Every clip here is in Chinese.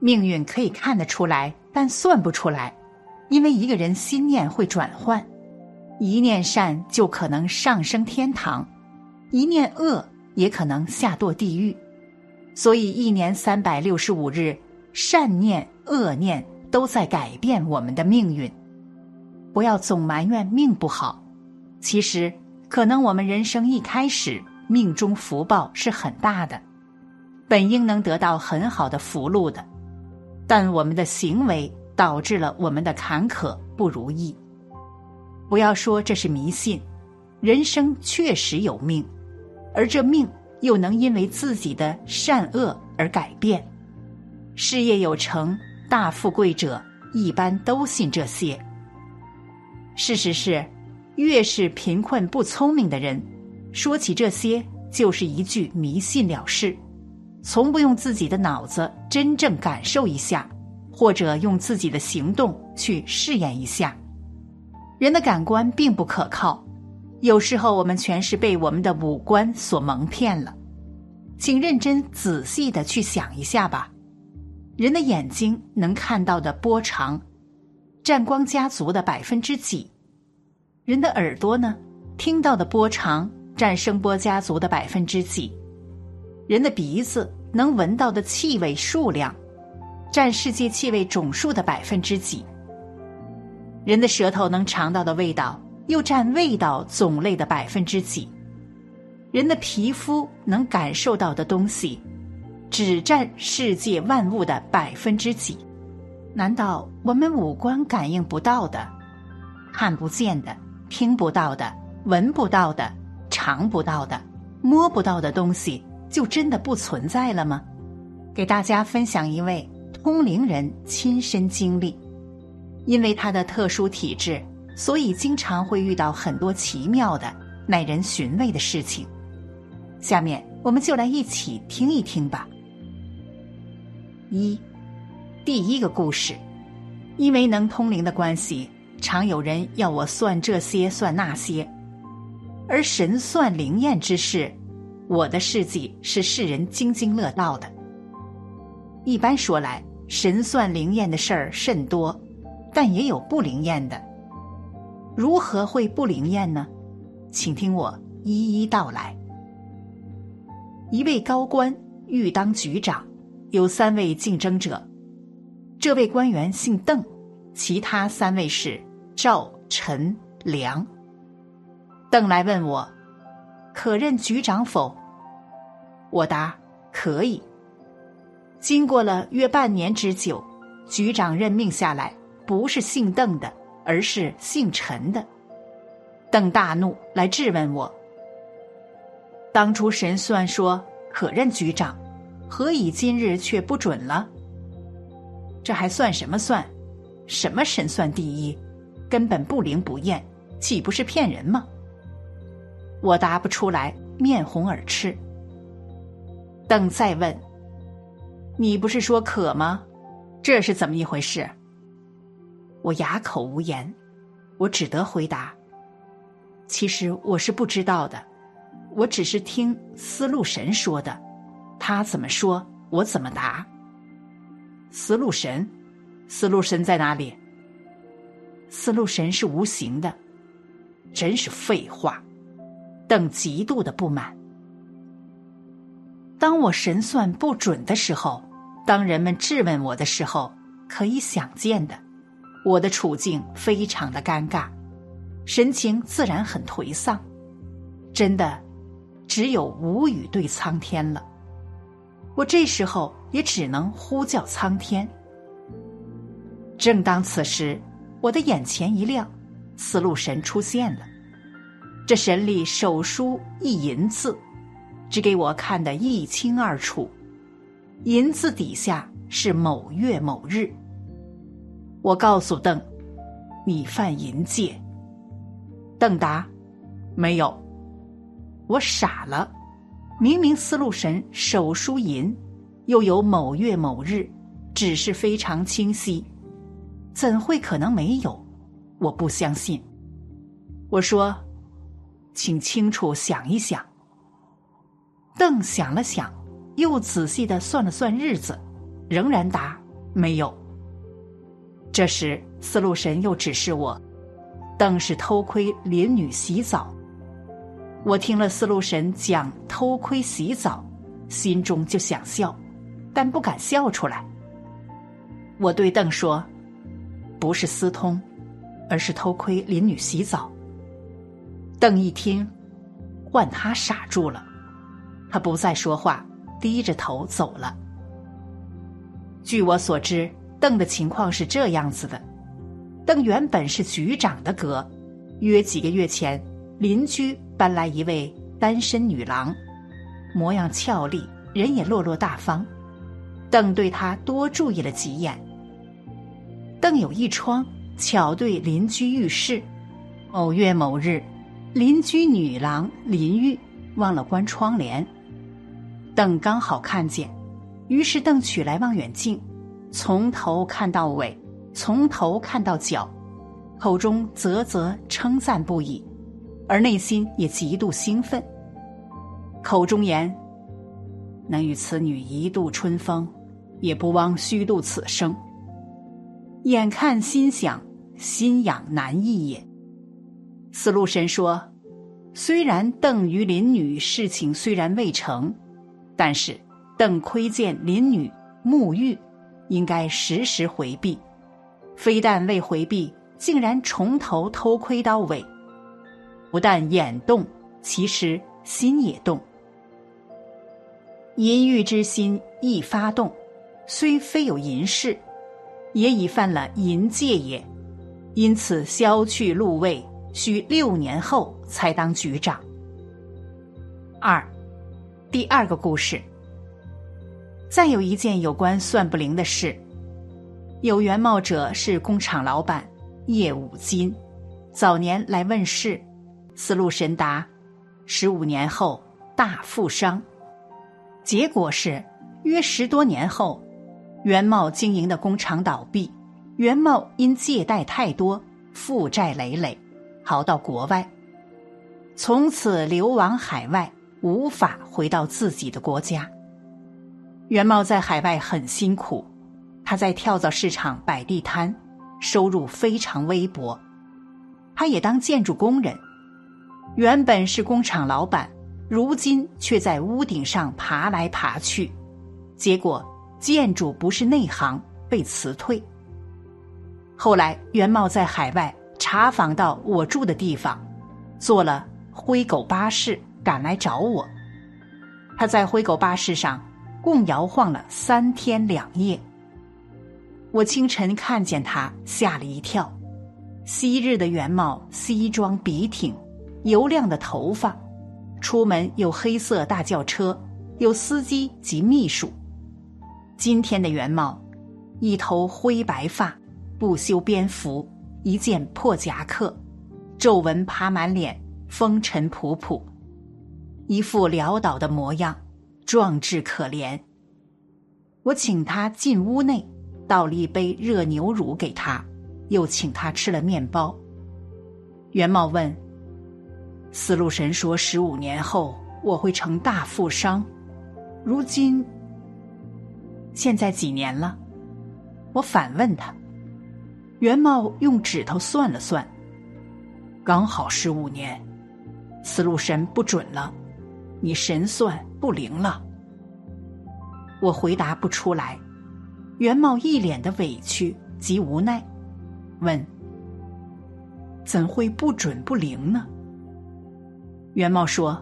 命运可以看得出来，但算不出来，因为一个人心念会转换，一念善就可能上升天堂，一念恶也可能下堕地狱。所以一年三百六十五日，善念、恶念都在改变我们的命运。不要总埋怨命不好，其实可能我们人生一开始命中福报是很大的，本应能得到很好的福禄的。但我们的行为导致了我们的坎坷不如意。不要说这是迷信，人生确实有命，而这命又能因为自己的善恶而改变。事业有成、大富贵者一般都信这些。事实是，越是贫困不聪明的人，说起这些就是一句迷信了事。从不用自己的脑子真正感受一下，或者用自己的行动去试验一下。人的感官并不可靠，有时候我们全是被我们的五官所蒙骗了。请认真仔细的去想一下吧。人的眼睛能看到的波长，占光家族的百分之几？人的耳朵呢，听到的波长占声波家族的百分之几？人的鼻子能闻到的气味数量，占世界气味总数的百分之几？人的舌头能尝到的味道，又占味道种类的百分之几？人的皮肤能感受到的东西，只占世界万物的百分之几？难道我们五官感应不到的、看不见的、听不到的、闻不到的、尝不到的、摸不到的东西？就真的不存在了吗？给大家分享一位通灵人亲身经历，因为他的特殊体质，所以经常会遇到很多奇妙的、耐人寻味的事情。下面我们就来一起听一听吧。一，第一个故事，因为能通灵的关系，常有人要我算这些算那些，而神算灵验之事。我的事迹是世人津津乐道的。一般说来，神算灵验的事儿甚多，但也有不灵验的。如何会不灵验呢？请听我一一道来。一位高官欲当局长，有三位竞争者。这位官员姓邓，其他三位是赵、陈、梁。邓来问我。可任局长否？我答：可以。经过了约半年之久，局长任命下来，不是姓邓的，而是姓陈的。邓大怒，来质问我：当初神算说可任局长，何以今日却不准了？这还算什么算？什么神算第一？根本不灵不验，岂不是骗人吗？我答不出来，面红耳赤。邓再问：“你不是说渴吗？这是怎么一回事？”我哑口无言，我只得回答：“其实我是不知道的，我只是听思路神说的，他怎么说，我怎么答。”思路神，思路神在哪里？思路神是无形的，真是废话。邓极度的不满。当我神算不准的时候，当人们质问我的时候，可以想见的，我的处境非常的尴尬，神情自然很颓丧，真的，只有无语对苍天了。我这时候也只能呼叫苍天。正当此时，我的眼前一亮，思路神出现了。这神力手书一银字，只给我看得一清二楚。银字底下是某月某日。我告诉邓：“你犯淫戒。”邓答：“没有。”我傻了，明明思路神手书银，又有某月某日，只是非常清晰，怎会可能没有？我不相信。我说。请清楚想一想。邓想了想，又仔细的算了算日子，仍然答没有。这时，司路神又指示我，邓是偷窥邻女洗澡。我听了司路神讲偷窥洗澡，心中就想笑，但不敢笑出来。我对邓说：“不是私通，而是偷窥邻女洗澡。”邓一听，换他傻住了，他不再说话，低着头走了。据我所知，邓的情况是这样子的：邓原本是局长的阁，约几个月前，邻居搬来一位单身女郎，模样俏丽，人也落落大方。邓对她多注意了几眼。邓有一窗，巧对邻居浴室。某月某日。邻居女郎林玉忘了关窗帘，邓刚好看见，于是邓取来望远镜，从头看到尾，从头看到脚，口中啧啧称赞不已，而内心也极度兴奋。口中言：“能与此女一度春风，也不枉虚度此生。”眼看心想，心痒难抑也。司路神说：“虽然邓与林女事情虽然未成，但是邓窥见林女沐浴，应该时时回避。非但未回避，竟然从头偷窥到尾。不但眼动，其实心也动。淫欲之心易发动，虽非有淫事，也已犯了淫戒也。因此消去禄位。”需六年后才当局长。二，第二个故事。再有一件有关算不灵的事，有原貌者是工厂老板叶武金，早年来问世，思路神达，十五年后大富商。结果是约十多年后，原茂经营的工厂倒闭，原茂因借贷太多，负债累累。逃到国外，从此流亡海外，无法回到自己的国家。袁茂在海外很辛苦，他在跳蚤市场摆地摊，收入非常微薄。他也当建筑工人，原本是工厂老板，如今却在屋顶上爬来爬去，结果建筑不是内行，被辞退。后来袁茂在海外。查访到我住的地方，坐了灰狗巴士赶来找我。他在灰狗巴士上共摇晃了三天两夜。我清晨看见他，吓了一跳。昔日的原貌，西装笔挺，油亮的头发，出门有黑色大轿车，有司机及秘书。今天的原貌，一头灰白发，不修边幅。一件破夹克，皱纹爬满脸，风尘仆仆，一副潦倒的模样，壮志可怜。我请他进屋内，倒了一杯热牛乳给他，又请他吃了面包。袁茂问：“思路神说十五年后我会成大富商，如今现在几年了？”我反问他。袁茂用指头算了算，刚好十五年，此路神不准了，你神算不灵了。我回答不出来，袁茂一脸的委屈及无奈，问：“怎会不准不灵呢？”袁茂说：“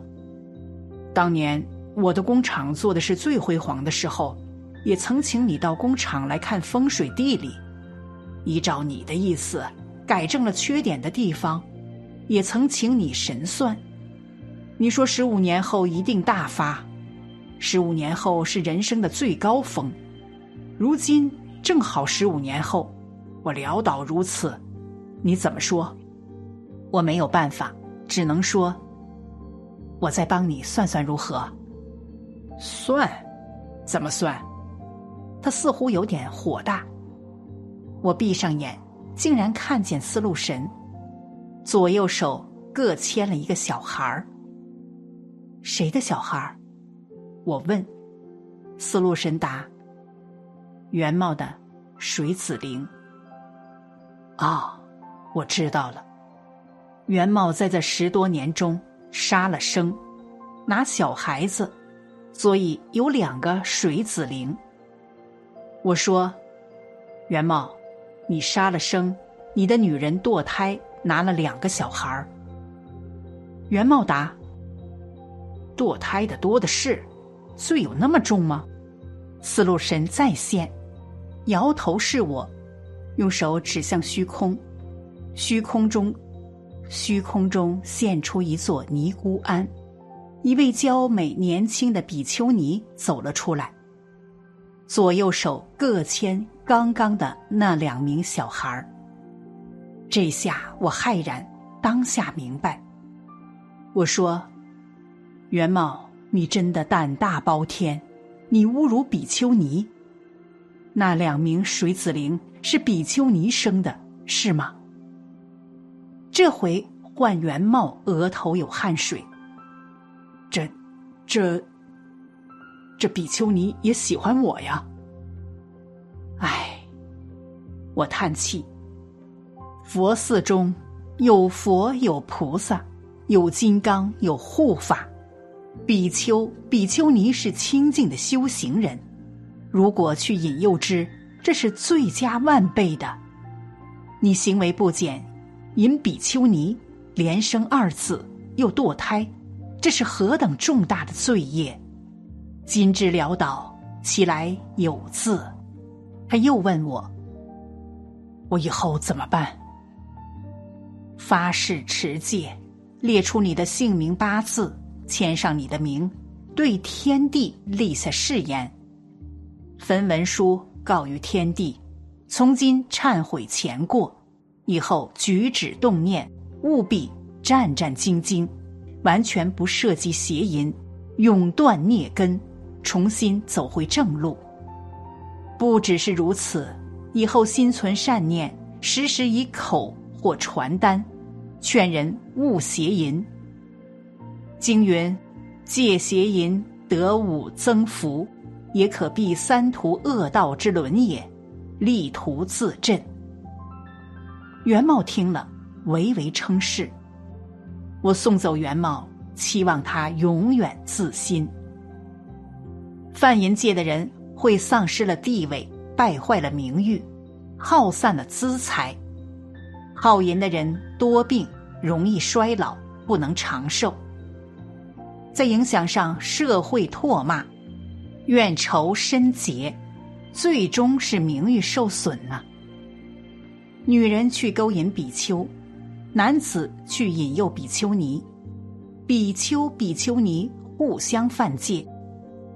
当年我的工厂做的是最辉煌的时候，也曾请你到工厂来看风水地理。”依照你的意思，改正了缺点的地方，也曾请你神算。你说十五年后一定大发，十五年后是人生的最高峰。如今正好十五年后，我潦倒如此，你怎么说？我没有办法，只能说，我再帮你算算如何？算？怎么算？他似乎有点火大。我闭上眼，竟然看见思路神，左右手各牵了一个小孩儿。谁的小孩儿？我问。思路神答：“原貌的水子灵。啊，我知道了。袁茂在这十多年中杀了生，拿小孩子，所以有两个水子灵。我说，袁茂，你杀了生，你的女人堕胎，拿了两个小孩儿。袁茂答：堕胎的多的是，罪有那么重吗？思路神再现，摇头是我，用手指向虚空，虚空中。虚空中现出一座尼姑庵，一位娇美年轻的比丘尼走了出来，左右手各牵刚刚的那两名小孩儿。这下我骇然，当下明白。我说：“元茂，你真的胆大包天，你侮辱比丘尼。那两名水子灵是比丘尼生的，是吗？”这回换元茂额头有汗水。这，这，这比丘尼也喜欢我呀。唉，我叹气。佛寺中有佛有菩萨，有金刚有护法。比丘比丘尼是清净的修行人，如果去引诱之，这是罪加万倍的。你行为不检。引比丘尼连生二子，又堕胎，这是何等重大的罪业！今之潦倒，其来有字。他又问我：“我以后怎么办？”发誓持戒，列出你的姓名八字，签上你的名，对天地立下誓言，焚文书告于天地，从今忏悔前过。以后举止动念，务必战战兢兢，完全不涉及邪淫，永断孽根，重新走回正路。不只是如此，以后心存善念，时时以口或传单，劝人勿邪淫。经云：戒邪淫，得五增福，也可避三途恶道之轮也，力图自振。元茂听了，唯唯称是。我送走元茂，期望他永远自新。贩淫界的人会丧失了地位，败坏了名誉，耗散了资财。好淫的人多病，容易衰老，不能长寿。在影响上，社会唾骂，怨仇深结，最终是名誉受损了。女人去勾引比丘，男子去引诱比丘尼，比丘比丘尼互相犯戒，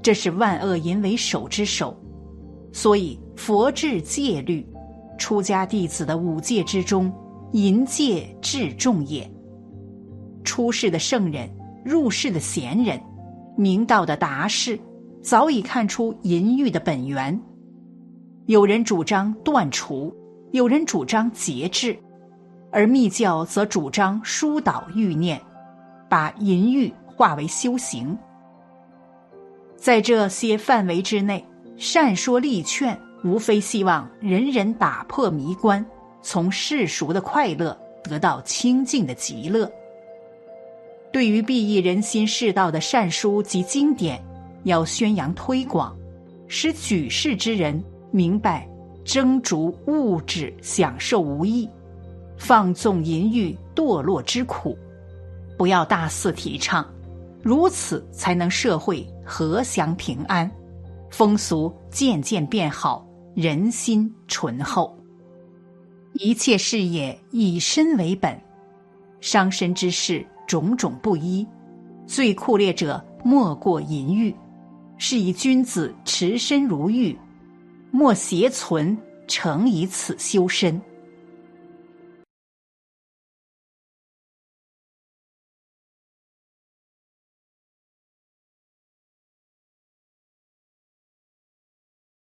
这是万恶淫为首之首。所以佛制戒律，出家弟子的五戒之中，淫戒至重也。出世的圣人，入世的贤人，明道的达士，早已看出淫欲的本源。有人主张断除。有人主张节制，而密教则主张疏导欲念，把淫欲化为修行。在这些范围之内，善说力劝，无非希望人人打破迷关，从世俗的快乐得到清净的极乐。对于裨益人心世道的善书及经典，要宣扬推广，使举世之人明白。争逐物质享受无益，放纵淫欲堕落之苦，不要大肆提倡，如此才能社会和祥平安，风俗渐渐变好，人心淳厚。一切事业以身为本，伤身之事种种不一，最酷烈者莫过淫欲，是以君子持身如玉。莫邪存，诚以此修身。